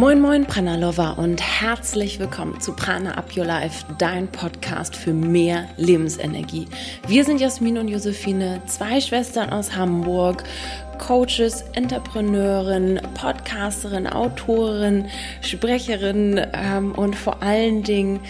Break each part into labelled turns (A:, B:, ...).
A: Moin Moin Prana Lover und herzlich willkommen zu Prana Up Your Life, dein Podcast für mehr Lebensenergie. Wir sind Jasmin und Josephine, zwei Schwestern aus Hamburg, Coaches, Entrepreneurin, Podcasterin, Autorin, Sprecherin ähm, und vor allen Dingen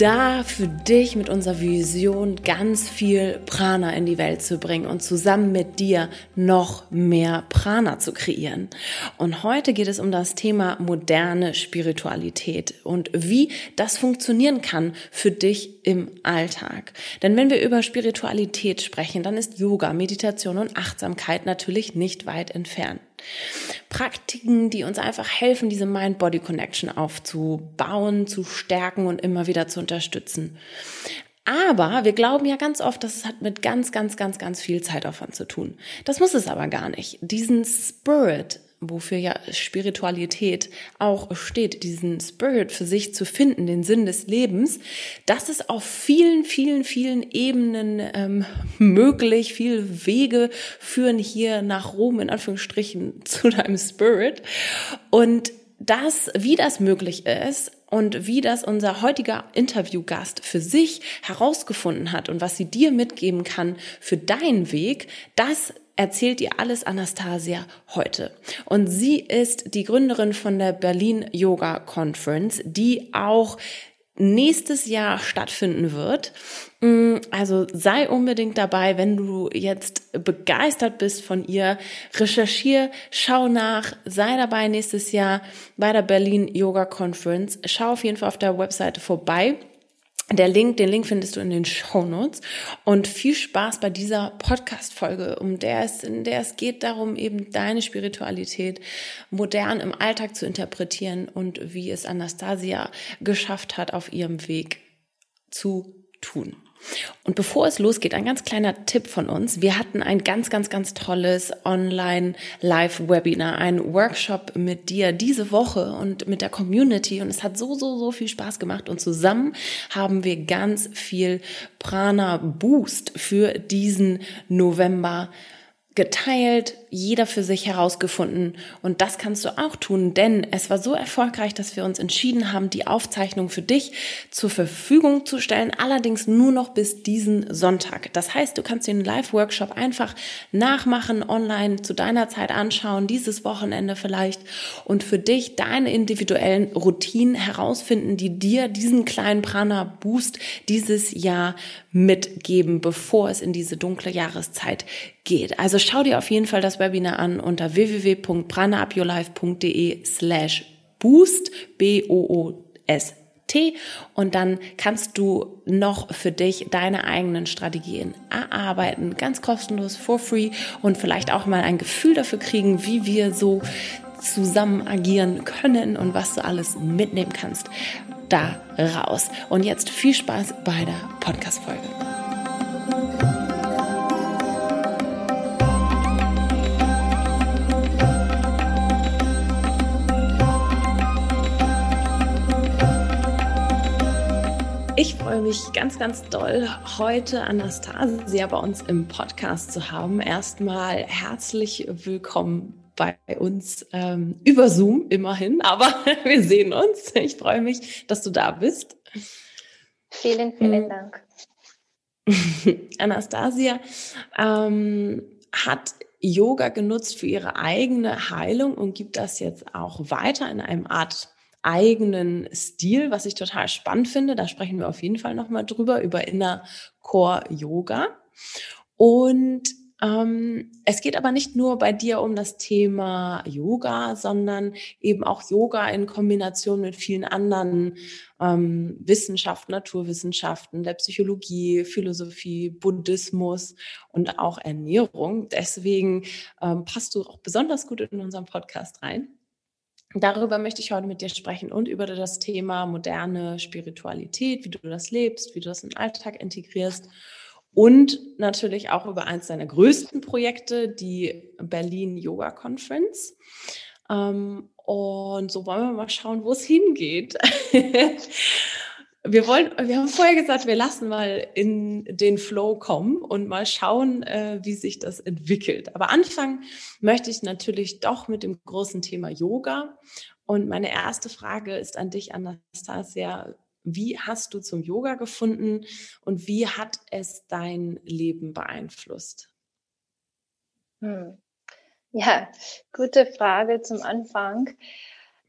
A: da für dich mit unserer Vision ganz viel Prana in die Welt zu bringen und zusammen mit dir noch mehr Prana zu kreieren. Und heute geht es um das Thema moderne Spiritualität und wie das funktionieren kann für dich im Alltag. Denn wenn wir über Spiritualität sprechen, dann ist Yoga, Meditation und Achtsamkeit natürlich nicht weit entfernt. Praktiken, die uns einfach helfen, diese Mind-Body-Connection aufzubauen, zu stärken und immer wieder zu unterstützen. Aber wir glauben ja ganz oft, dass es hat mit ganz, ganz, ganz, ganz viel Zeitaufwand zu tun. Das muss es aber gar nicht. Diesen Spirit, wofür ja Spiritualität auch steht, diesen Spirit für sich zu finden, den Sinn des Lebens, das ist auf vielen, vielen, vielen Ebenen ähm, möglich. Viele Wege führen hier nach Rom, in Anführungsstrichen, zu deinem Spirit. Und das, wie das möglich ist, und wie das unser heutiger Interviewgast für sich herausgefunden hat und was sie dir mitgeben kann für deinen Weg, das erzählt ihr alles Anastasia heute. Und sie ist die Gründerin von der Berlin Yoga Conference, die auch nächstes Jahr stattfinden wird. Mm, also sei unbedingt dabei, wenn du jetzt begeistert bist von ihr. Recherchier, schau nach, sei dabei nächstes Jahr bei der Berlin Yoga Conference. Schau auf jeden Fall auf der Webseite vorbei. Der Link, den Link findest du in den Show Notes. Und viel Spaß bei dieser Podcast-Folge, um der es, in der es geht darum, eben deine Spiritualität modern im Alltag zu interpretieren und wie es Anastasia geschafft hat, auf ihrem Weg zu tun. Und bevor es losgeht, ein ganz kleiner Tipp von uns. Wir hatten ein ganz, ganz, ganz tolles Online-Live-Webinar, ein Workshop mit dir diese Woche und mit der Community. Und es hat so, so, so viel Spaß gemacht. Und zusammen haben wir ganz viel Prana Boost für diesen November geteilt, jeder für sich herausgefunden. Und das kannst du auch tun, denn es war so erfolgreich, dass wir uns entschieden haben, die Aufzeichnung für dich zur Verfügung zu stellen, allerdings nur noch bis diesen Sonntag. Das heißt, du kannst den Live-Workshop einfach nachmachen, online zu deiner Zeit anschauen, dieses Wochenende vielleicht und für dich deine individuellen Routinen herausfinden, die dir diesen kleinen Prana-Boost dieses Jahr mitgeben, bevor es in diese dunkle Jahreszeit geht. Also schau dir auf jeden Fall das Webinar an unter www.pranaupyourlife.de slash boost, B-O-O-S-T und dann kannst du noch für dich deine eigenen Strategien erarbeiten, ganz kostenlos, for free und vielleicht auch mal ein Gefühl dafür kriegen, wie wir so zusammen agieren können und was du alles mitnehmen kannst da raus. Und jetzt viel Spaß bei der Podcast-Folge. Ich freue mich ganz, ganz doll, heute Anastasia bei uns im Podcast zu haben. Erstmal herzlich willkommen bei uns ähm, über Zoom immerhin, aber wir sehen uns. Ich freue mich, dass du da bist.
B: Vielen, vielen hm. Dank.
A: Anastasia ähm, hat Yoga genutzt für ihre eigene Heilung und gibt das jetzt auch weiter in einem Art eigenen Stil, was ich total spannend finde. Da sprechen wir auf jeden Fall nochmal drüber, über Inner Core Yoga. Und ähm, es geht aber nicht nur bei dir um das Thema Yoga, sondern eben auch Yoga in Kombination mit vielen anderen ähm, Wissenschaften, Naturwissenschaften, der Psychologie, Philosophie, Buddhismus und auch Ernährung. Deswegen ähm, passt du auch besonders gut in unseren Podcast rein. Darüber möchte ich heute mit dir sprechen und über das Thema moderne Spiritualität, wie du das lebst, wie du das in den Alltag integrierst und natürlich auch über eins deiner größten Projekte, die Berlin Yoga Conference. Ähm, und so wollen wir mal schauen, wo es hingeht. wir wollen, wir haben vorher gesagt, wir lassen mal in den Flow kommen und mal schauen, äh, wie sich das entwickelt. Aber anfangen möchte ich natürlich doch mit dem großen Thema Yoga Und meine erste Frage ist an dich, Anastasia. Wie hast du zum Yoga gefunden und wie hat es dein Leben beeinflusst?
B: Hm. Ja, gute Frage zum Anfang.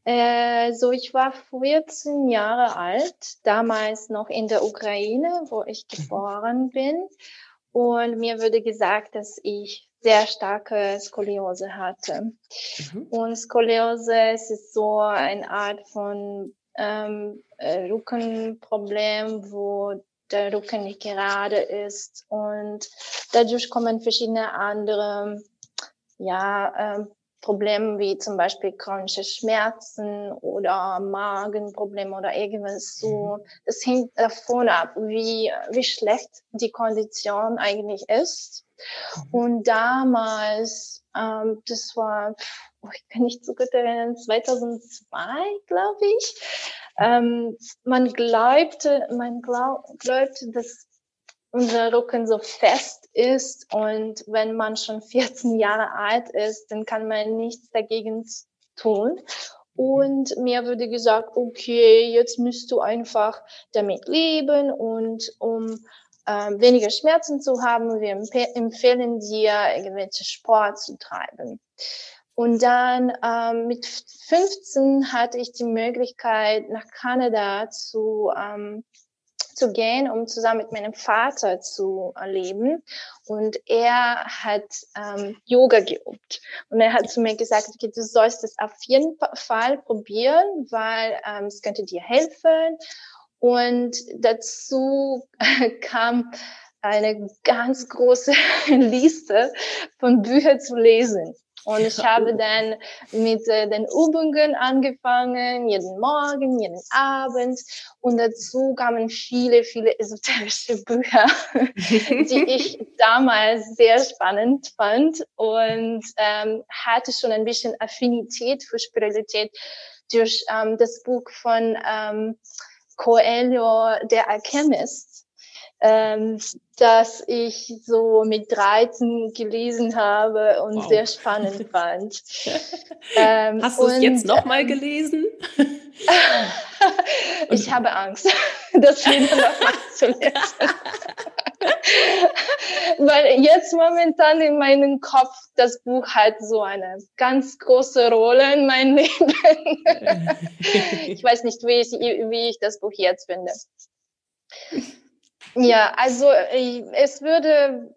B: Äh, so, ich war 14 Jahre alt, damals noch in der Ukraine, wo ich geboren bin. Und mir wurde gesagt, dass ich sehr starke Skoliose hatte. Mhm. Und Skoliose ist so eine Art von ähm, äh, Rückenproblem, wo der Rücken nicht gerade ist und dadurch kommen verschiedene andere ja, äh, Probleme wie zum Beispiel chronische Schmerzen oder Magenprobleme oder irgendwas so. Mhm. Das hängt davon ab, wie, wie schlecht die Kondition eigentlich ist. Mhm. Und damals, ähm, das war, oh, ich kann nicht so gut erinnern, 2002, glaube ich, ähm, man glaubte, man glaub, glaubte, dass unser Rücken so fest ist und wenn man schon 14 Jahre alt ist, dann kann man nichts dagegen tun. Und mir wurde gesagt, okay, jetzt müsst du einfach damit leben und um ähm, weniger Schmerzen zu haben, wir empfehlen dir, irgendwelche Sport zu treiben. Und dann ähm, mit 15 hatte ich die Möglichkeit, nach Kanada zu ähm, zu gehen, um zusammen mit meinem Vater zu leben. Und er hat ähm, Yoga geübt. Und er hat zu mir gesagt, okay, du sollst es auf jeden Fall probieren, weil ähm, es könnte dir helfen. Und dazu kam eine ganz große Liste von Büchern zu lesen. Und ich habe dann mit äh, den Übungen angefangen, jeden Morgen, jeden Abend. Und dazu kamen viele, viele esoterische Bücher, die ich damals sehr spannend fand und ähm, hatte schon ein bisschen Affinität für Spiritualität durch ähm, das Buch von ähm, Coelho, der Alchemist ähm, dass ich so mit 13 gelesen habe und wow. sehr spannend fand.
A: Ähm, Hast du es jetzt nochmal ähm, gelesen?
B: ich habe Angst, das wieder nochmal zu lesen. Weil jetzt momentan in meinem Kopf das Buch hat so eine ganz große Rolle in meinem Leben. ich weiß nicht, wie ich, wie ich das Buch jetzt finde. Ja, also äh, es würde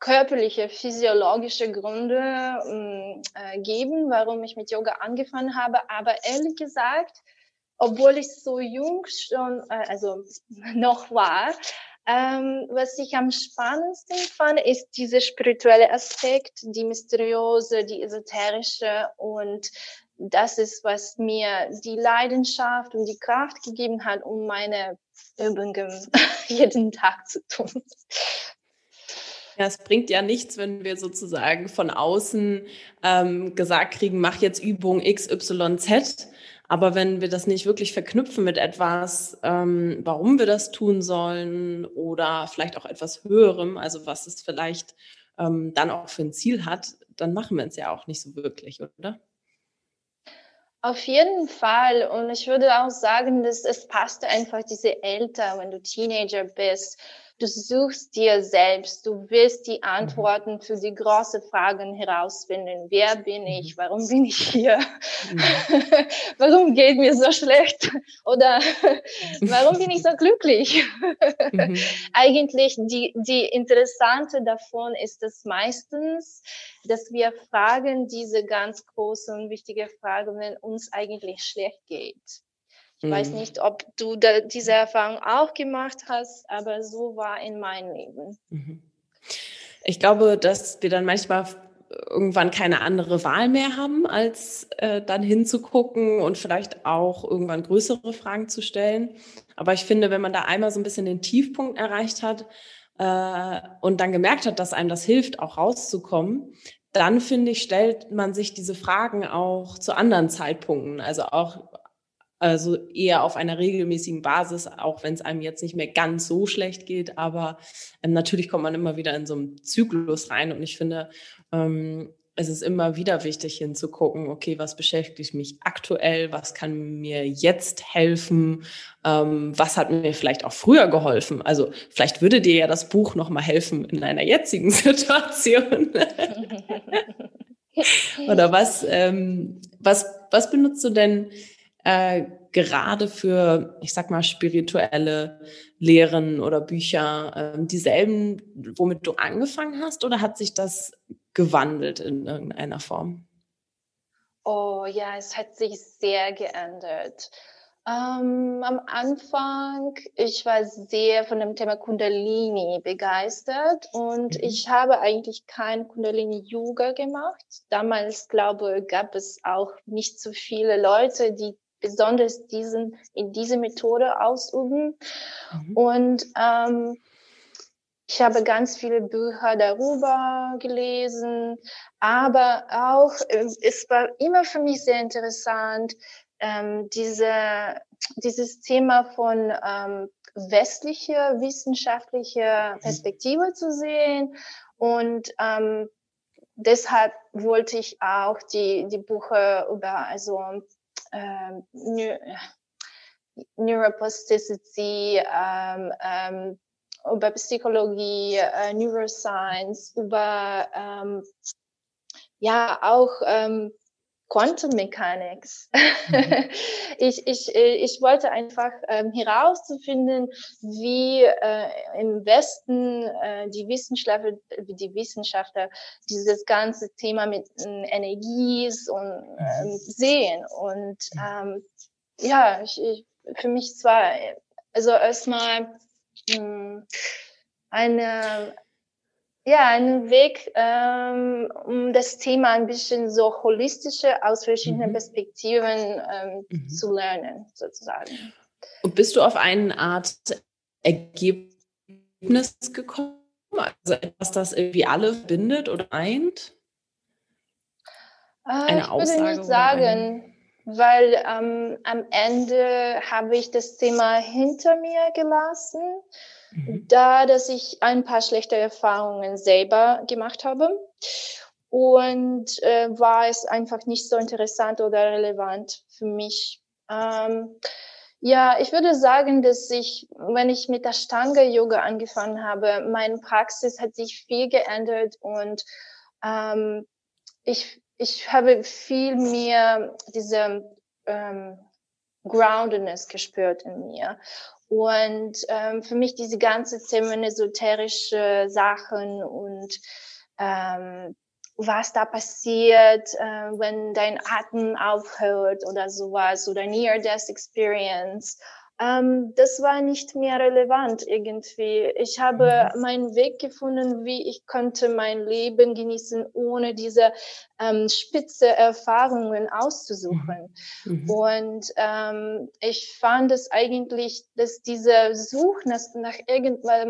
B: körperliche, physiologische Gründe ähm, äh, geben, warum ich mit Yoga angefangen habe. Aber ehrlich gesagt, obwohl ich so jung schon, äh, also noch war, ähm, was ich am spannendsten fand, ist dieser spirituelle Aspekt, die mysteriöse, die esoterische und das ist, was mir die Leidenschaft und die Kraft gegeben hat, um meine Übungen jeden Tag zu tun.
A: Ja, es bringt ja nichts, wenn wir sozusagen von außen ähm, gesagt kriegen, mach jetzt Übung X, Y, Z. Aber wenn wir das nicht wirklich verknüpfen mit etwas, ähm, warum wir das tun sollen oder vielleicht auch etwas Höherem, also was es vielleicht ähm, dann auch für ein Ziel hat, dann machen wir es ja auch nicht so wirklich, oder?
B: Auf jeden Fall. Und ich würde auch sagen, dass es passt einfach diese Älter, wenn du Teenager bist Du suchst dir selbst, du willst die mhm. Antworten für die großen Fragen herausfinden. Wer bin ich? Mhm. Warum bin ich hier? Mhm. warum geht mir so schlecht? Oder warum bin ich so glücklich? Eigentlich die, die Interessante davon ist es meistens, dass wir fragen diese ganz große und wichtige Frage, wenn uns eigentlich schlecht geht. Ich mhm. weiß nicht, ob du da diese Erfahrung auch gemacht hast, aber so war in meinem Leben. Mhm.
A: Ich glaube, dass wir dann manchmal irgendwann keine andere Wahl mehr haben, als äh, dann hinzugucken und vielleicht auch irgendwann größere Fragen zu stellen. Aber ich finde, wenn man da einmal so ein bisschen den Tiefpunkt erreicht hat äh, und dann gemerkt hat, dass einem das hilft, auch rauszukommen, dann finde ich, stellt man sich diese Fragen auch zu anderen Zeitpunkten, also auch also eher auf einer regelmäßigen Basis, auch wenn es einem jetzt nicht mehr ganz so schlecht geht. Aber ähm, natürlich kommt man immer wieder in so einen Zyklus rein. Und ich finde, ähm, es ist immer wieder wichtig hinzugucken, okay, was beschäftigt mich aktuell, was kann mir jetzt helfen, ähm, was hat mir vielleicht auch früher geholfen. Also vielleicht würde dir ja das Buch nochmal helfen in einer jetzigen Situation. Oder was, ähm, was, was benutzt du denn äh, gerade für, ich sag mal, spirituelle Lehren oder Bücher äh, dieselben, womit du angefangen hast, oder hat sich das gewandelt in irgendeiner Form?
B: Oh ja, es hat sich sehr geändert. Ähm, am Anfang, ich war sehr von dem Thema Kundalini begeistert und mhm. ich habe eigentlich kein Kundalini-Yoga gemacht. Damals, glaube gab es auch nicht so viele Leute, die besonders diesen, in diese Methode ausüben. Mhm. Und ähm, ich habe ganz viele Bücher darüber gelesen, aber auch, äh, es war immer für mich sehr interessant, ähm, diese, dieses Thema von ähm, westlicher wissenschaftlicher Perspektive zu sehen. Und ähm, deshalb wollte ich auch die, die Bücher über also ähm, Neuroplasticity, ähm, ähm, über Psychologie, äh, Neuroscience, über ähm, ja auch ähm, Quantum Mechanics. Mhm. ich, ich, äh, ich wollte einfach ähm, herauszufinden, wie äh, im Westen äh, die Wissenschaftler, die Wissenschaftler dieses ganze Thema mit äh, Energies und ähm, mhm. sehen. Und ähm, ja, ich, ich, für mich zwar, also erstmal hm, eine ja, einen Weg, ähm, um das Thema ein bisschen so holistische aus verschiedenen mhm. Perspektiven ähm, mhm. zu lernen, sozusagen.
A: Und bist du auf eine Art Ergebnis gekommen? Also etwas, das irgendwie alle bindet oder eint?
B: Äh, eine ich Aussage würde nicht sagen, weil ähm, am Ende habe ich das Thema hinter mir gelassen Mhm. da, dass ich ein paar schlechte Erfahrungen selber gemacht habe. Und äh, war es einfach nicht so interessant oder relevant für mich. Ähm, ja, ich würde sagen, dass ich, wenn ich mit der Stange-Yoga angefangen habe, meine Praxis hat sich viel geändert und ähm, ich, ich habe viel mehr diese ähm, Groundedness gespürt in mir. Und ähm, für mich diese ganze Themen esoterische Sachen und ähm, was da passiert, äh, wenn dein Atem aufhört oder sowas oder Near-Death Experience ähm, das war nicht mehr relevant irgendwie. Ich habe mhm. meinen Weg gefunden, wie ich konnte mein Leben genießen, ohne diese ähm, spitze Erfahrungen auszusuchen. Mhm. mhm. Und ähm, ich fand es eigentlich, dass diese Suche nach, nach, irgendwas,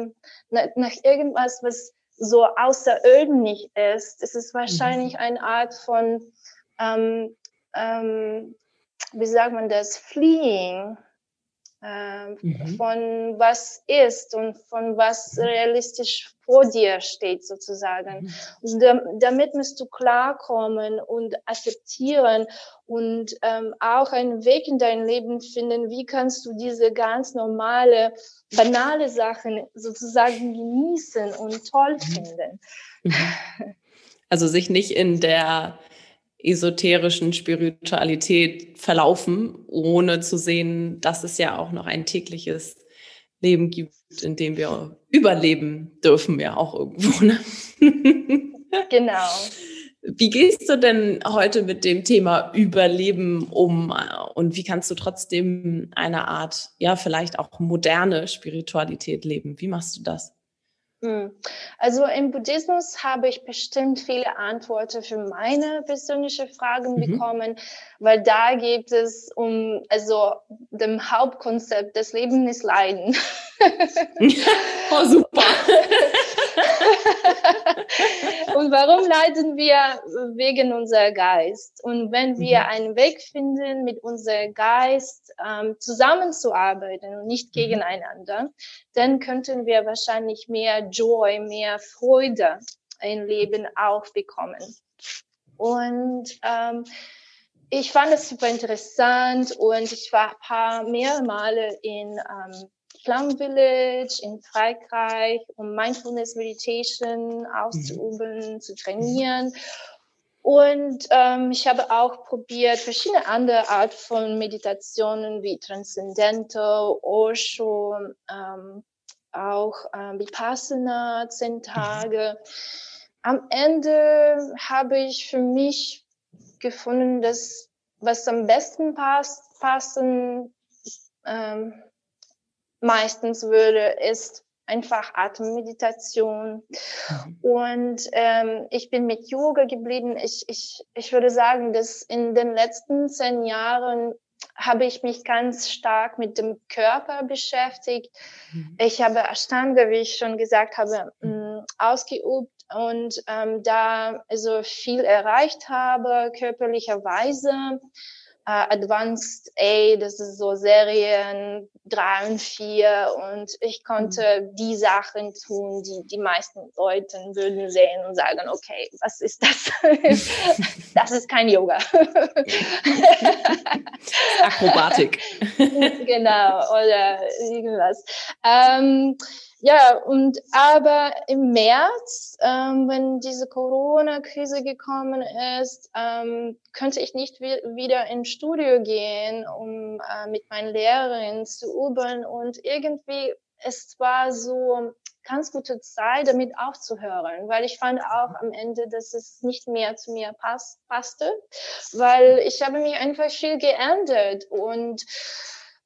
B: nach, nach irgendwas, was so außerordentlich ist, es ist wahrscheinlich mhm. eine Art von, ähm, ähm, wie sagt man das, Fleeing äh, mhm. von was ist und von was realistisch vor dir steht sozusagen. Mhm. Da, damit musst du klarkommen und akzeptieren und ähm, auch einen Weg in dein Leben finden, wie kannst du diese ganz normale, banale Sachen sozusagen genießen und toll mhm. finden.
A: Mhm. Also sich nicht in der esoterischen Spiritualität verlaufen, ohne zu sehen, dass es ja auch noch ein tägliches Leben gibt, in dem wir überleben dürfen, ja auch irgendwo. Ne?
B: Genau.
A: Wie gehst du denn heute mit dem Thema Überleben um und wie kannst du trotzdem eine Art, ja, vielleicht auch moderne Spiritualität leben? Wie machst du das?
B: Hm. Also im Buddhismus habe ich bestimmt viele Antworten für meine persönliche Fragen mhm. bekommen, weil da geht es um, also dem Hauptkonzept des Lebens ist Leiden.
A: oh, super.
B: Und warum leiden wir? Wegen unser Geist. Und wenn wir mhm. einen Weg finden, mit unserem Geist ähm, zusammenzuarbeiten und nicht mhm. gegeneinander, dann könnten wir wahrscheinlich mehr Joy, mehr Freude im Leben auch bekommen. Und ähm, ich fand es super interessant und ich war ein paar mehrere Male in ähm, Plum Village in Frankreich, um Mindfulness Meditation auszuüben, mhm. zu trainieren. Und ähm, ich habe auch probiert, verschiedene andere Art von Meditationen wie Transcendental, Osho, ähm, auch ähm, Vipassana, zehn mhm. Tage. Am Ende habe ich für mich gefunden, dass was am besten passt, passen ähm, meistens würde, ist einfach Atemmeditation. Mhm. Und ähm, ich bin mit Yoga geblieben. Ich, ich, ich würde sagen, dass in den letzten zehn Jahren habe ich mich ganz stark mit dem Körper beschäftigt. Mhm. Ich habe Ashtanga, wie ich schon gesagt habe, mh, mm, ausgeübt und ähm, da also viel erreicht habe körperlicherweise uh, Advanced A, das ist so Serien drei und vier und ich konnte mhm. die Sachen tun, die die meisten Leute würden sehen und sagen, okay, was ist das? das ist kein Yoga.
A: Akrobatik.
B: genau, oder irgendwas. Ähm, ja, und aber im März, ähm, wenn diese Corona-Krise gekommen ist, ähm, könnte ich nicht wieder ins Studio gehen, um äh, mit meinen Lehrerinnen zu üben. Und irgendwie, es war so ganz gute Zeit, damit aufzuhören, weil ich fand auch am Ende, dass es nicht mehr zu mir pass passte, weil ich habe mich einfach viel geändert und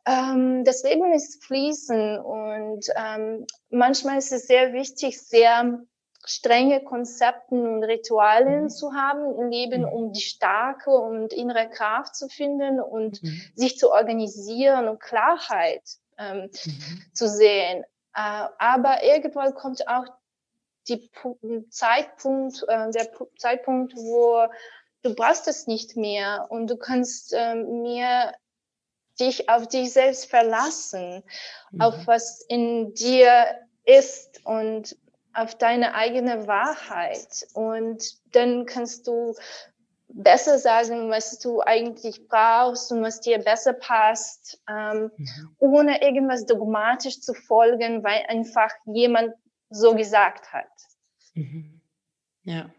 B: ähm, das Leben ist fließen und ähm, manchmal ist es sehr wichtig, sehr strenge Konzepten und Ritualen mhm. zu haben im Leben, mhm. um die starke und innere Kraft zu finden und mhm. sich zu organisieren und Klarheit ähm, mhm. zu sehen. Äh, aber irgendwann kommt auch die Zeitpunkt, äh, der Zeitpunkt, wo du brauchst es nicht mehr und du kannst äh, mehr dich auf dich selbst verlassen, mhm. auf was in dir ist und auf deine eigene Wahrheit. Und dann kannst du besser sagen, was du eigentlich brauchst und was dir besser passt, ähm, mhm. ohne irgendwas dogmatisch zu folgen, weil einfach jemand so gesagt hat.
A: Mhm. Ja.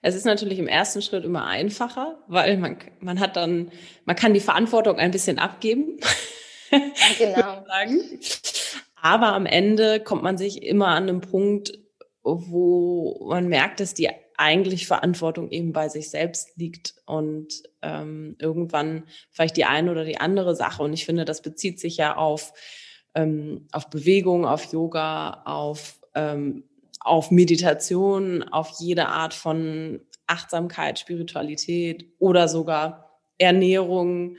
A: Es ist natürlich im ersten Schritt immer einfacher, weil man, man hat dann, man kann die Verantwortung ein bisschen abgeben. Genau. Aber am Ende kommt man sich immer an einem Punkt, wo man merkt, dass die eigentlich Verantwortung eben bei sich selbst liegt und ähm, irgendwann vielleicht die eine oder die andere Sache. Und ich finde, das bezieht sich ja auf, ähm, auf Bewegung, auf Yoga, auf ähm, auf Meditation, auf jede Art von Achtsamkeit, Spiritualität oder sogar Ernährung,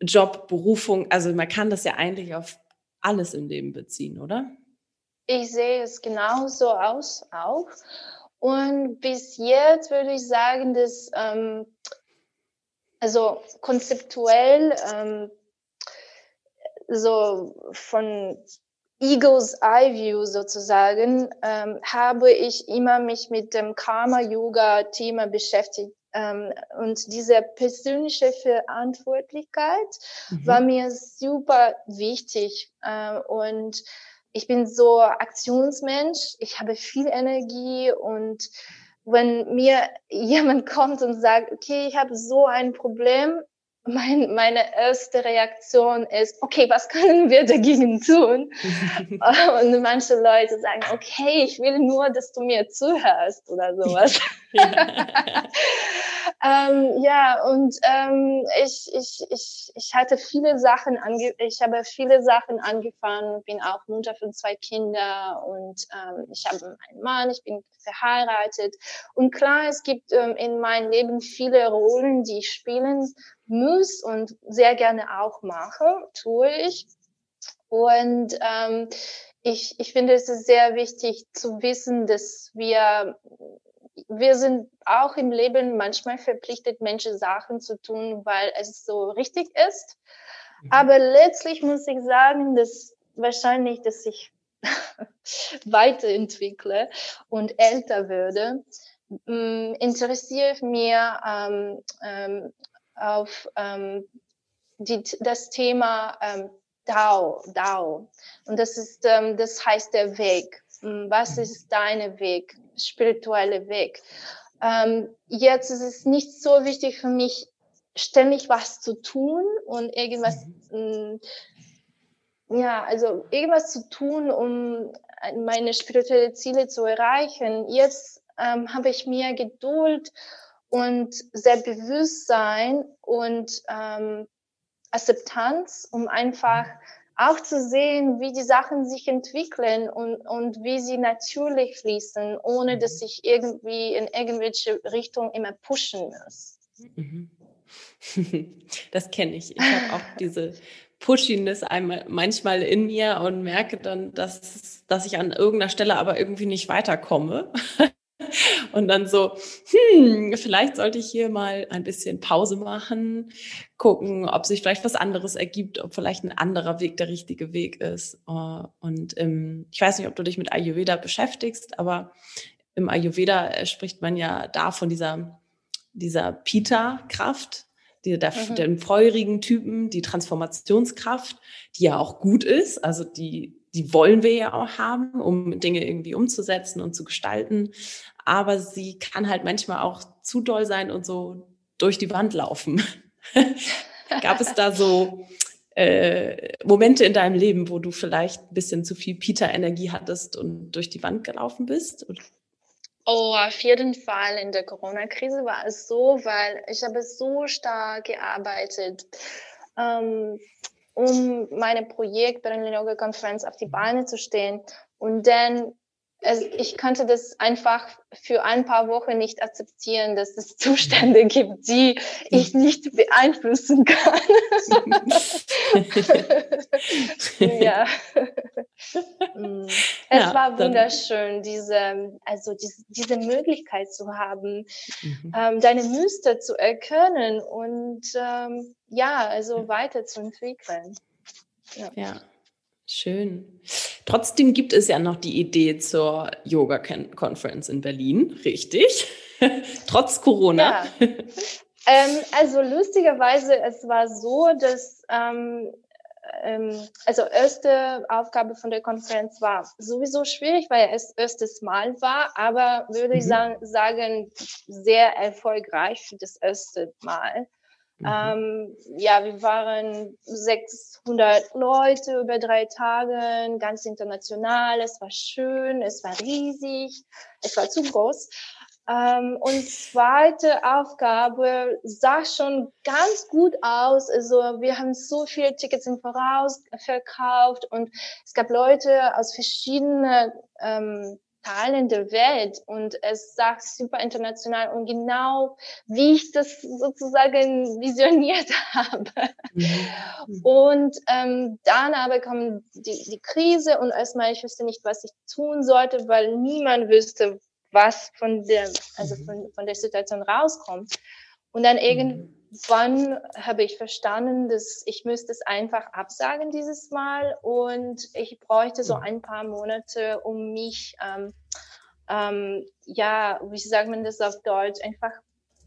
A: Job, Berufung. Also man kann das ja eigentlich auf alles im Leben beziehen, oder?
B: Ich sehe es genauso aus auch. Und bis jetzt würde ich sagen, dass ähm, also konzeptuell ähm, so von Eagle's Eye View sozusagen, ähm, habe ich immer mich mit dem Karma-Yoga-Thema beschäftigt. Ähm, und diese persönliche Verantwortlichkeit mhm. war mir super wichtig. Äh, und ich bin so Aktionsmensch. Ich habe viel Energie und wenn mir jemand kommt und sagt, okay, ich habe so ein Problem, mein, meine erste Reaktion ist, okay, was können wir dagegen tun? und manche Leute sagen, okay, ich will nur, dass du mir zuhörst oder sowas. ähm, ja, und ähm, ich, ich, ich, ich hatte viele Sachen, ange ich habe viele Sachen angefangen, bin auch Mutter von zwei Kindern und ähm, ich habe einen Mann, ich bin verheiratet. Und klar, es gibt ähm, in meinem Leben viele Rollen, die ich spielen muss und sehr gerne auch mache, tue ich. Und ähm, ich, ich finde es ist sehr wichtig zu wissen, dass wir wir sind auch im Leben manchmal verpflichtet, Menschen Sachen zu tun, weil es so richtig ist. Mhm. Aber letztlich muss ich sagen, dass wahrscheinlich, dass ich weiterentwickle und älter würde, interessiere ich mir ähm, ähm, auf ähm, die, das Thema ähm, Dao, Dao. Und das ist, ähm, das heißt der Weg. Hm, was mhm. ist dein Weg, spirituelle Weg? Ähm, jetzt ist es nicht so wichtig für mich, ständig was zu tun und irgendwas, mhm. Hm, ja, also irgendwas zu tun, um meine spirituelle Ziele zu erreichen. Jetzt ähm, habe ich mehr Geduld und Selbstbewusstsein und ähm, Akzeptanz, um einfach auch zu sehen, wie die Sachen sich entwickeln und, und wie sie natürlich fließen, ohne dass ich irgendwie in irgendwelche Richtung immer pushen muss. Mhm.
A: Das kenne ich. Ich habe auch diese Pushiness einmal manchmal in mir und merke dann, dass, dass ich an irgendeiner Stelle aber irgendwie nicht weiterkomme. Und dann so, hm, vielleicht sollte ich hier mal ein bisschen Pause machen, gucken, ob sich vielleicht was anderes ergibt, ob vielleicht ein anderer Weg der richtige Weg ist. Äh, und ähm, ich weiß nicht, ob du dich mit Ayurveda beschäftigst, aber im Ayurveda äh, spricht man ja da von dieser, dieser Pita-Kraft, die, der, mhm. den feurigen Typen, die Transformationskraft, die ja auch gut ist, also die die wollen wir ja auch haben, um Dinge irgendwie umzusetzen und zu gestalten. Aber sie kann halt manchmal auch zu doll sein und so durch die Wand laufen. Gab es da so äh, Momente in deinem Leben, wo du vielleicht ein bisschen zu viel Peter-Energie hattest und durch die Wand gelaufen bist?
B: Oh, auf jeden Fall. In der Corona-Krise war es so, weil ich habe so stark gearbeitet. Ähm, um meine Projekt der Yoga Konferenz auf die Beine zu stehen. Und dann also ich konnte das einfach für ein paar Wochen nicht akzeptieren, dass es Zustände gibt, die ich nicht beeinflussen kann. ja. Es ja, war wunderschön, diese, also diese, diese Möglichkeit zu haben, mhm. ähm, deine Muster zu erkennen und ähm, ja, also weiterzuentwickeln.
A: Ja. ja. Schön. Trotzdem gibt es ja noch die Idee zur Yoga Conference in Berlin, richtig? Trotz Corona.
B: Ja. ähm, also lustigerweise, es war so, dass ähm, ähm, also erste Aufgabe von der Konferenz war sowieso schwierig, weil es erstes Mal war, aber würde mhm. ich sagen, sehr erfolgreich für das erste Mal. Mhm. Ähm, ja, wir waren 600 Leute über drei Tage, ganz international. Es war schön, es war riesig, es war zu groß. Ähm, und zweite Aufgabe sah schon ganz gut aus. Also wir haben so viele Tickets im Voraus verkauft und es gab Leute aus verschiedenen ähm, Teilen der Welt und es sagt super international und genau wie ich das sozusagen visioniert habe. Mhm. Und ähm, dann aber kam die, die Krise und erstmal ich wusste nicht, was ich tun sollte, weil niemand wüsste, was von der, also mhm. von, von der Situation rauskommt. Und dann mhm. Wann habe ich verstanden, dass ich müsste es einfach absagen dieses Mal und ich bräuchte so ein paar Monate, um mich, ähm, ähm, ja, wie sagt man das auf Deutsch, einfach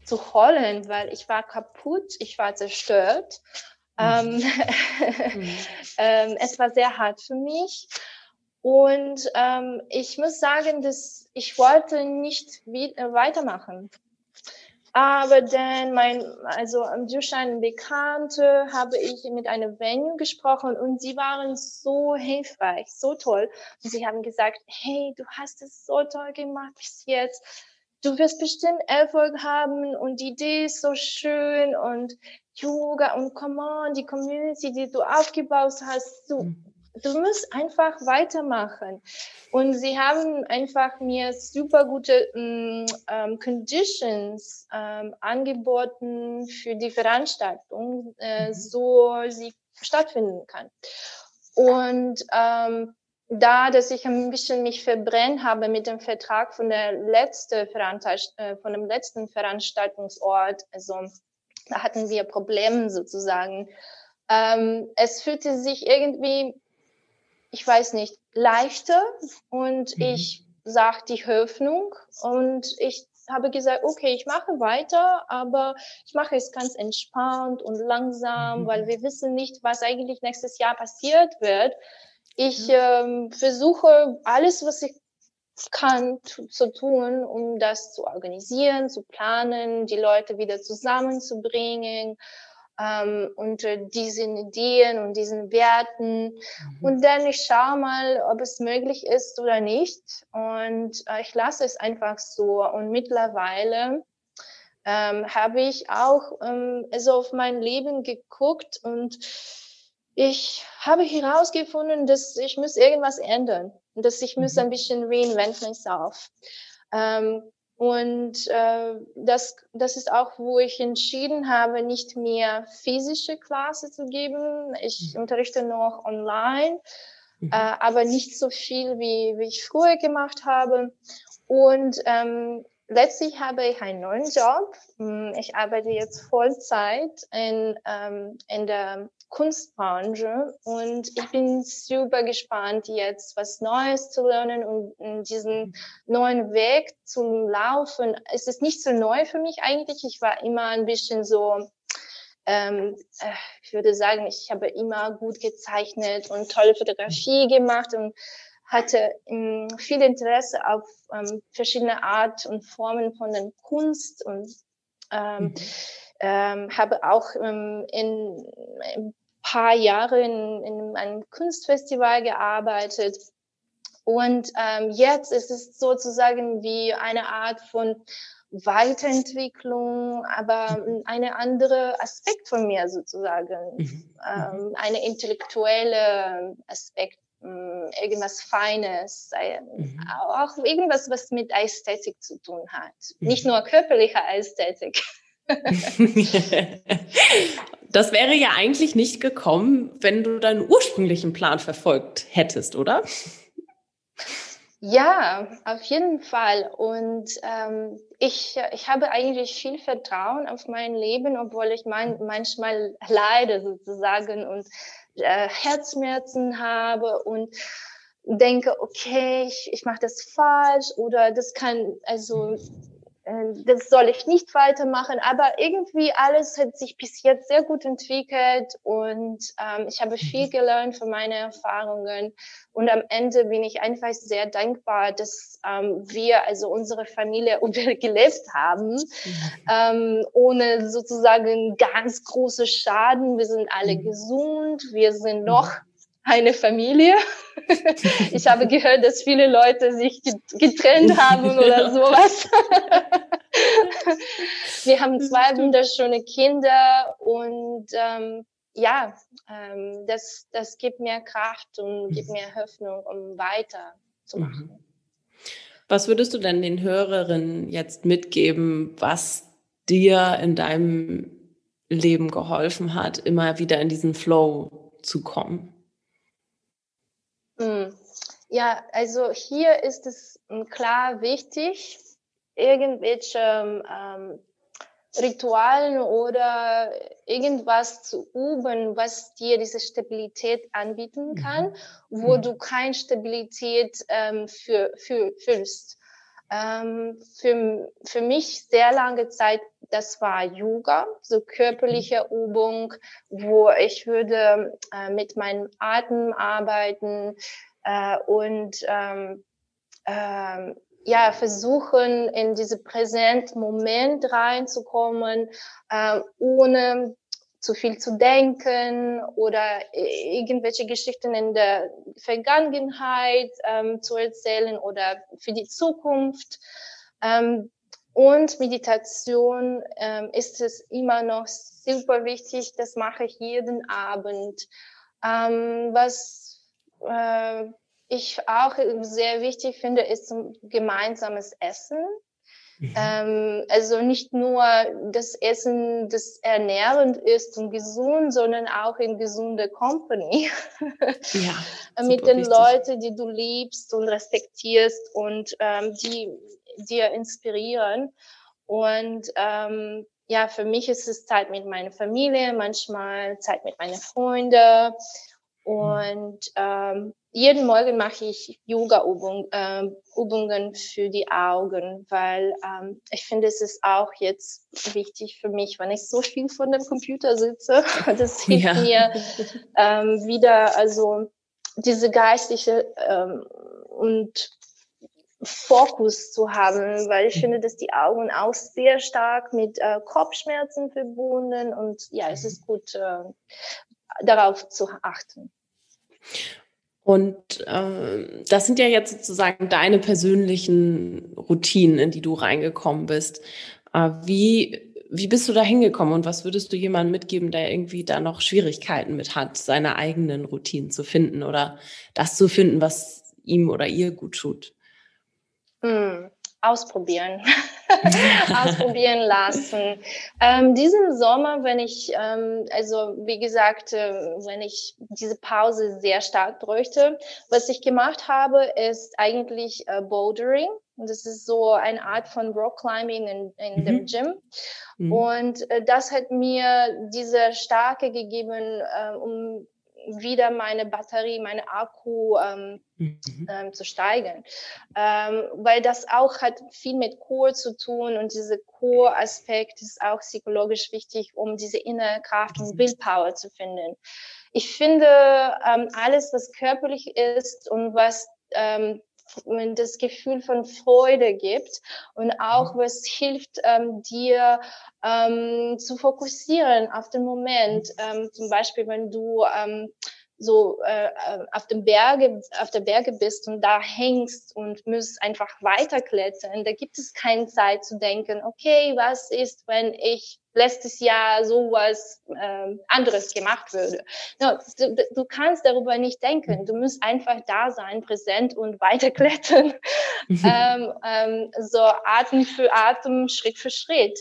B: zu holen, weil ich war kaputt, ich war zerstört. Ähm, mhm. ähm, es war sehr hart für mich. Und ähm, ich muss sagen, dass ich wollte nicht äh, weitermachen. Aber dann mein, also durch einen Bekannte habe ich mit einer Venue gesprochen und sie waren so hilfreich, so toll. Und sie haben gesagt, hey, du hast es so toll gemacht bis jetzt. Du wirst bestimmt Erfolg haben und die Idee ist so schön und Yoga und come on, die Community, die du aufgebaut hast, du, mhm du musst einfach weitermachen. Und sie haben einfach mir super gute mm, ähm, Conditions ähm, angeboten für die Veranstaltung, äh, mhm. so sie stattfinden kann. Und ähm, da, dass ich ein bisschen mich verbrennt habe mit dem Vertrag von der letzten Veranstalt äh, von dem letzten Veranstaltungsort, also da hatten wir Probleme sozusagen. Ähm, es fühlte sich irgendwie ich weiß nicht, leichter und mhm. ich sah die Hoffnung und ich habe gesagt, okay, ich mache weiter, aber ich mache es ganz entspannt und langsam, mhm. weil wir wissen nicht, was eigentlich nächstes Jahr passiert wird. Ich ähm, versuche alles, was ich kann, zu, zu tun, um das zu organisieren, zu planen, die Leute wieder zusammenzubringen ähm, unter diesen Ideen und diesen Werten. Mhm. Und dann ich schaue mal, ob es möglich ist oder nicht. Und äh, ich lasse es einfach so. Und mittlerweile ähm, habe ich auch ähm, also auf mein Leben geguckt und ich habe herausgefunden, dass ich muss irgendwas ändern und dass ich muss mhm. ein bisschen reinvent myself. Ähm, und äh, das, das ist auch, wo ich entschieden habe, nicht mehr physische Klasse zu geben. Ich mhm. unterrichte noch online, mhm. äh, aber nicht so viel, wie, wie ich früher gemacht habe. Und ähm, letztlich habe ich einen neuen Job. Hm, ich arbeite jetzt Vollzeit in, ähm, in der Kunstbranche und ich bin super gespannt, jetzt was Neues zu lernen und diesen neuen Weg zu laufen. Es ist nicht so neu für mich eigentlich. Ich war immer ein bisschen so, ähm, äh, ich würde sagen, ich habe immer gut gezeichnet und tolle Fotografie gemacht und hatte ähm, viel Interesse auf ähm, verschiedene Art und Formen von der Kunst und ähm, mhm. ähm, habe auch ähm, in, in paar Jahre in, in einem Kunstfestival gearbeitet. Und ähm, jetzt ist es sozusagen wie eine Art von Weiterentwicklung, aber eine andere Aspekt von mir sozusagen, mhm. ähm, eine intellektuelle Aspekt, ähm, irgendwas Feines, mhm. auch irgendwas, was mit Ästhetik zu tun hat. Mhm. Nicht nur körperliche Ästhetik.
A: das wäre ja eigentlich nicht gekommen, wenn du deinen ursprünglichen Plan verfolgt hättest, oder?
B: Ja, auf jeden Fall. Und ähm, ich, ich habe eigentlich viel Vertrauen auf mein Leben, obwohl ich mein, manchmal leide sozusagen und äh, Herzschmerzen habe und denke, okay, ich, ich mache das falsch oder das kann, also das soll ich nicht weitermachen. Aber irgendwie alles hat sich bis jetzt sehr gut entwickelt und ähm, ich habe viel mhm. gelernt von meinen Erfahrungen. Und am Ende bin ich einfach sehr dankbar, dass ähm, wir, also unsere Familie, gelebt haben, mhm. ähm, ohne sozusagen ganz große Schaden. Wir sind alle mhm. gesund, wir sind noch eine Familie. Ich habe gehört, dass viele Leute sich getrennt haben oder sowas. Wir haben zwei wunderschöne Kinder und ähm, ja, ähm, das, das gibt mir Kraft und gibt mir Hoffnung, um weiter zu mhm. machen.
A: Was würdest du denn den Hörerinnen jetzt mitgeben, was dir in deinem Leben geholfen hat, immer wieder in diesen Flow zu kommen?
B: Hm. Ja, also hier ist es hm, klar wichtig, irgendwelche ähm, Ritualen oder irgendwas zu üben, was dir diese Stabilität anbieten kann, mhm. wo du keine Stabilität ähm, für, für, fühlst. Ähm, für, für mich sehr lange Zeit, das war Yoga, so körperliche mhm. Übung, wo ich würde äh, mit meinem Atem arbeiten äh, und ähm, ähm, ja, versuchen, in diese präsent Moment reinzukommen, äh, ohne zu viel zu denken oder irgendwelche Geschichten in der Vergangenheit ähm, zu erzählen oder für die Zukunft. Ähm, und Meditation ähm, ist es immer noch super wichtig. Das mache ich jeden Abend. Ähm, was äh, ich auch sehr wichtig finde, ist ein gemeinsames Essen. Mhm. Ähm, also nicht nur das Essen, das ernährend ist und gesund, sondern auch in gesunde Company. Ja, Mit den wichtig. Leuten, die du liebst und respektierst und ähm, die dir inspirieren. Und ähm, ja, für mich ist es Zeit mit meiner Familie, manchmal Zeit mit meinen Freunden. Mhm. Und ähm, jeden Morgen mache ich Yoga-Übungen äh, Übungen für die Augen, weil ähm, ich finde, es ist auch jetzt wichtig für mich, wenn ich so viel vor dem Computer sitze. Das hilft ja. mir ähm, wieder, also diese geistliche ähm, und Fokus zu haben, weil ich finde, dass die Augen auch sehr stark mit äh, Kopfschmerzen verbunden und ja, es ist gut, äh, darauf zu achten.
A: Und äh, das sind ja jetzt sozusagen deine persönlichen Routinen, in die du reingekommen bist. Äh, wie, wie bist du da hingekommen und was würdest du jemandem mitgeben, der irgendwie da noch Schwierigkeiten mit hat, seine eigenen Routinen zu finden oder das zu finden, was ihm oder ihr gut tut?
B: Mm, ausprobieren. ausprobieren lassen. Ähm, diesen Sommer, wenn ich, ähm, also wie gesagt, äh, wenn ich diese Pause sehr stark bräuchte, was ich gemacht habe, ist eigentlich äh, Bouldering. Das ist so eine Art von Rock Climbing in, in mhm. dem Gym. Mhm. Und äh, das hat mir diese Starke gegeben, äh, um wieder meine Batterie, meine Akku ähm, mhm. ähm, zu steigern. Ähm, weil das auch hat viel mit Core zu tun und dieser Core-Aspekt ist auch psychologisch wichtig, um diese innere Kraft und mhm. Willpower zu finden. Ich finde, ähm, alles, was körperlich ist und was ähm, das Gefühl von Freude gibt und auch mhm. was hilft ähm, dir ähm, zu fokussieren auf den Moment. Ähm, zum Beispiel, wenn du ähm, so äh, äh, auf dem Berge, auf der Berge bist und da hängst und musst einfach weiterklettern, da gibt es keine Zeit zu denken, okay, was ist, wenn ich letztes Jahr sowas äh, anderes gemacht würde. No, du, du kannst darüber nicht denken. Du musst einfach da sein, präsent und weiterklettern. ähm, ähm, so Atem für Atem, Schritt für Schritt.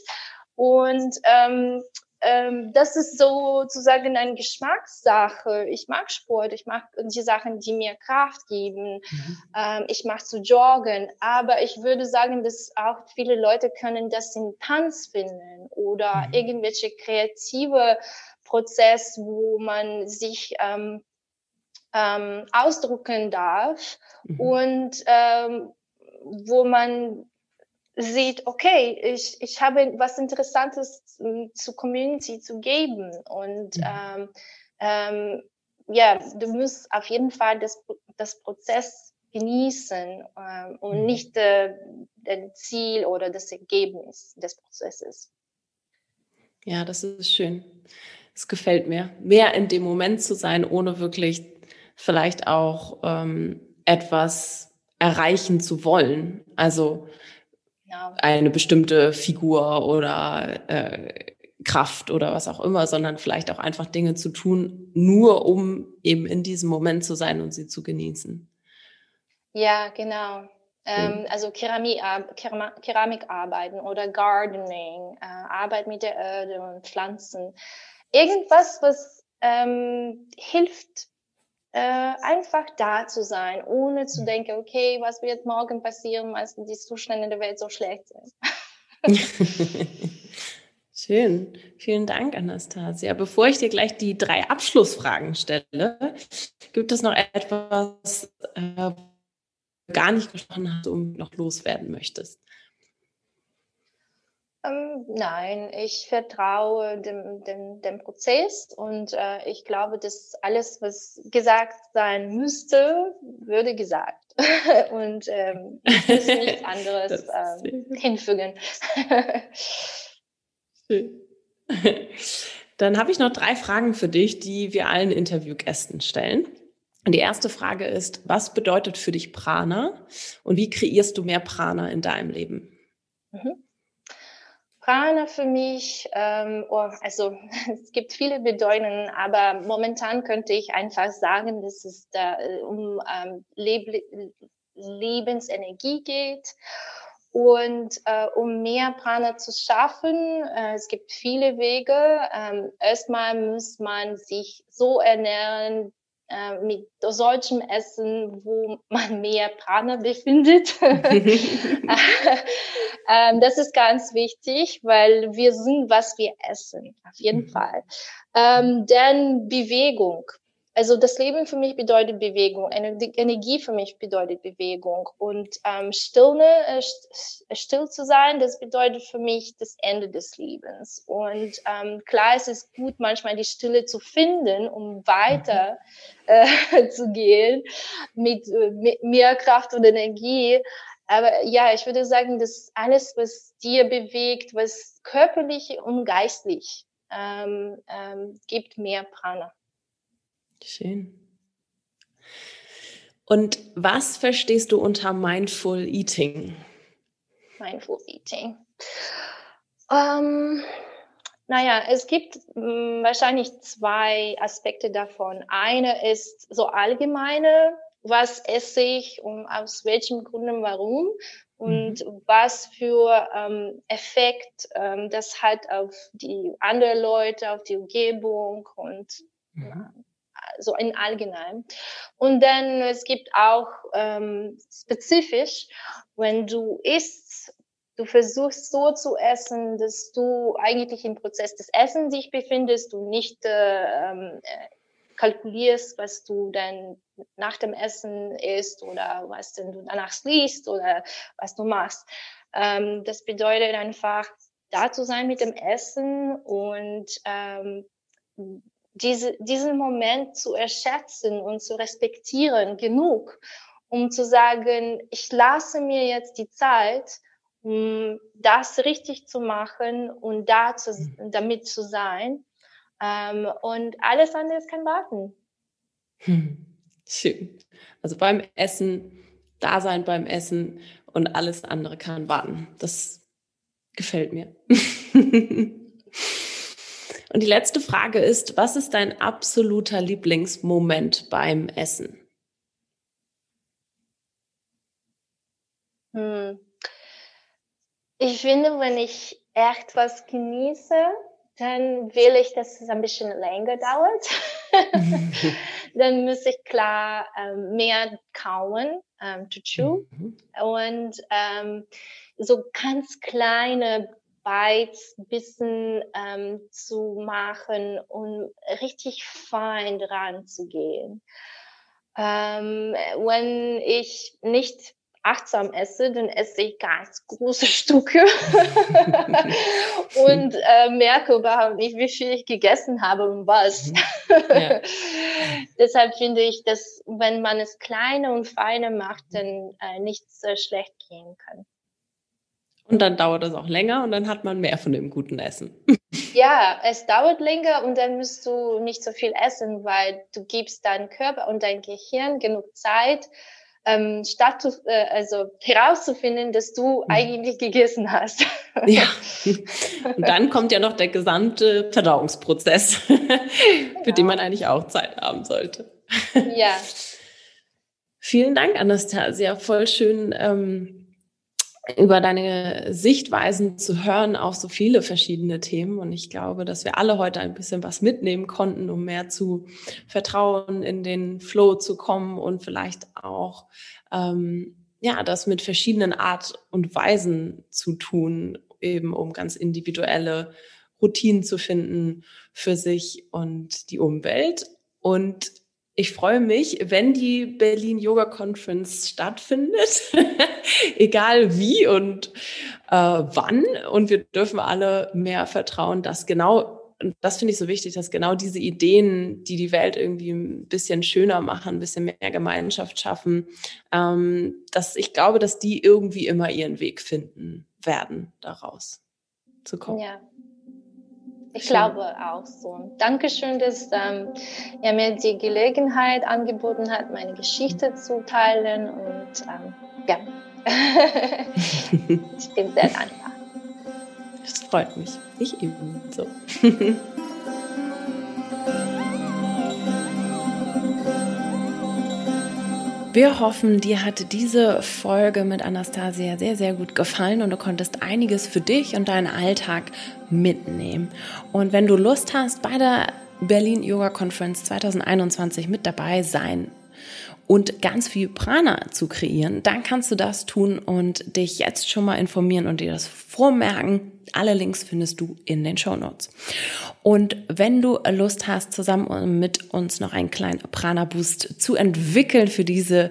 B: Und ähm, ähm, das ist sozusagen eine Geschmackssache. Ich mag Sport, ich mag die Sachen, die mir Kraft geben. Mhm. Ähm, ich mag zu joggen, aber ich würde sagen, dass auch viele Leute können das in Tanz finden oder mhm. irgendwelche kreative Prozess, wo man sich ähm, ähm, ausdrucken darf mhm. und ähm, wo man sieht, okay, ich, ich habe was Interessantes zur Community zu geben und mhm. ähm, ähm, ja, du musst auf jeden Fall das, das Prozess genießen ähm, und mhm. nicht äh, das Ziel oder das Ergebnis des Prozesses.
A: Ja, das ist schön. Es gefällt mir, mehr in dem Moment zu sein, ohne wirklich vielleicht auch ähm, etwas erreichen zu wollen. Also ja. eine bestimmte Figur oder äh, Kraft oder was auch immer, sondern vielleicht auch einfach Dinge zu tun, nur um eben in diesem Moment zu sein und sie zu genießen.
B: Ja, genau. Ähm, also Keramik, Keramikarbeiten oder Gardening, äh, Arbeit mit der Erde und Pflanzen. Irgendwas, was ähm, hilft äh, einfach da zu sein, ohne zu mhm. denken, okay, was wird morgen passieren, als die Zustände der Welt so schlecht sind.
A: Schön. Vielen Dank, Anastasia. Bevor ich dir gleich die drei Abschlussfragen stelle, gibt es noch etwas, äh, gar nicht gesprochen hast, um noch loswerden möchtest?
B: Ähm, nein, ich vertraue dem, dem, dem Prozess und äh, ich glaube, dass alles, was gesagt sein müsste, würde gesagt. und ähm, ich muss nichts anderes ähm, hinfügen.
A: Dann habe ich noch drei Fragen für dich, die wir allen Interviewgästen stellen. Und die erste Frage ist, was bedeutet für dich Prana und wie kreierst du mehr Prana in deinem Leben?
B: Mhm. Prana für mich, ähm, oh, also es gibt viele Bedeutungen, aber momentan könnte ich einfach sagen, dass es da äh, um ähm, Leb Lebensenergie geht und äh, um mehr Prana zu schaffen, äh, es gibt viele Wege. Ähm, erstmal muss man sich so ernähren, äh, mit solchem Essen, wo man mehr Prana befindet. ähm, das ist ganz wichtig, weil wir sind, was wir essen, auf jeden mhm. Fall. Ähm, dann Bewegung. Also das Leben für mich bedeutet Bewegung, Energie für mich bedeutet Bewegung und ähm, Stille, äh, still zu sein, das bedeutet für mich das Ende des Lebens. Und ähm, klar, es ist gut, manchmal die Stille zu finden, um weiter äh, zu gehen mit, äh, mit mehr Kraft und Energie. Aber ja, ich würde sagen, dass alles, was dir bewegt, was körperlich und geistlich ähm, ähm, gibt mehr Prana.
A: Schön. Und was verstehst du unter Mindful Eating?
B: Mindful Eating. Ähm, naja, es gibt mh, hm, wahrscheinlich zwei Aspekte davon. Eine ist so allgemeine, was esse ich und aus welchem Grunde warum und mhm. was für ähm, Effekt ähm, das hat auf die anderen Leute, auf die Umgebung und mhm so in allgemein. Und dann es gibt auch ähm, spezifisch, wenn du isst, du versuchst so zu essen, dass du eigentlich im Prozess des Essens dich befindest und nicht äh, ähm, äh, kalkulierst, was du dann nach dem Essen isst oder was denn du danach liest oder was du machst. Ähm, das bedeutet einfach, da zu sein mit dem Essen und ähm, diese, diesen Moment zu erschätzen und zu respektieren genug, um zu sagen, ich lasse mir jetzt die Zeit, um das richtig zu machen und da zu, mhm. damit zu sein. Ähm, und alles andere kann warten.
A: Hm. Schön. Also beim Essen, da sein beim Essen und alles andere kann warten. Das gefällt mir. Und die letzte Frage ist, was ist dein absoluter Lieblingsmoment beim Essen?
B: Hm. Ich finde, wenn ich echt was genieße, dann will ich, dass es ein bisschen länger dauert. dann muss ich klar ähm, mehr kauen, ähm, to chew. Mhm. Und ähm, so ganz kleine Bites, Bissen ähm, zu machen und richtig fein dran zu gehen. Ähm, wenn ich nicht achtsam esse, dann esse ich ganz große Stücke und äh, merke überhaupt nicht, wie viel ich gegessen habe und was. Mhm. Ja. Deshalb finde ich, dass wenn man es kleine und feine macht, dann äh, nichts äh, schlecht gehen kann.
A: Und dann dauert es auch länger und dann hat man mehr von dem guten Essen.
B: Ja, es dauert länger und dann musst du nicht so viel essen, weil du gibst deinem Körper und dein Gehirn genug Zeit, ähm, statt äh, also herauszufinden, dass du mhm. eigentlich gegessen hast.
A: Ja. Und dann kommt ja noch der gesamte Verdauungsprozess, für genau. den man eigentlich auch Zeit haben sollte.
B: Ja.
A: Vielen Dank, Anastasia. Voll schön. Ähm, über deine Sichtweisen zu hören auf so viele verschiedene Themen. Und ich glaube, dass wir alle heute ein bisschen was mitnehmen konnten, um mehr zu vertrauen, in den Flow zu kommen und vielleicht auch, ähm, ja, das mit verschiedenen Art und Weisen zu tun, eben um ganz individuelle Routinen zu finden für sich und die Umwelt. Und ich freue mich, wenn die Berlin Yoga Conference stattfindet, egal wie und äh, wann. Und wir dürfen alle mehr vertrauen, dass genau, und das finde ich so wichtig, dass genau diese Ideen, die die Welt irgendwie ein bisschen schöner machen, ein bisschen mehr Gemeinschaft schaffen, ähm, dass ich glaube, dass die irgendwie immer ihren Weg finden werden, daraus zu kommen.
B: Ja. Ich Schön. glaube auch so. Dankeschön, dass ähm, er mir die Gelegenheit angeboten hat, meine Geschichte zu teilen. Und ähm, ja, ich bin sehr dankbar.
A: Das freut mich. Ich ebenso. Wir hoffen, dir hat diese Folge mit Anastasia sehr, sehr gut gefallen und du konntest einiges für dich und deinen Alltag mitnehmen. Und wenn du Lust hast, bei der Berlin Yoga Conference 2021 mit dabei sein und ganz viel Prana zu kreieren, dann kannst du das tun und dich jetzt schon mal informieren und dir das vormerken. Alle Links findest du in den Show Notes. Und wenn du Lust hast, zusammen mit uns noch einen kleinen Prana Boost zu entwickeln für diese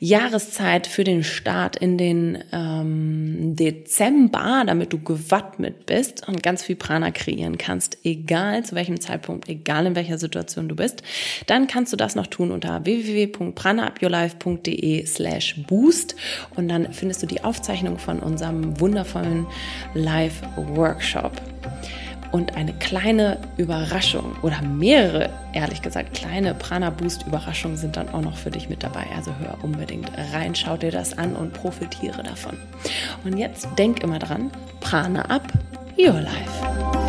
A: Jahreszeit, für den Start in den ähm, Dezember, damit du gewappnet bist und ganz viel Prana kreieren kannst, egal zu welchem Zeitpunkt, egal in welcher Situation du bist, dann kannst du das noch tun unter www.pranaupyourlife.de slash boost und dann findest du die Aufzeichnung von unserem wundervollen Live-Workshop und eine kleine Überraschung oder mehrere, ehrlich gesagt, kleine Prana Boost Überraschungen sind dann auch noch für dich mit dabei. Also hör unbedingt rein, schau dir das an und profitiere davon. Und jetzt denk immer dran, Prana ab, your life.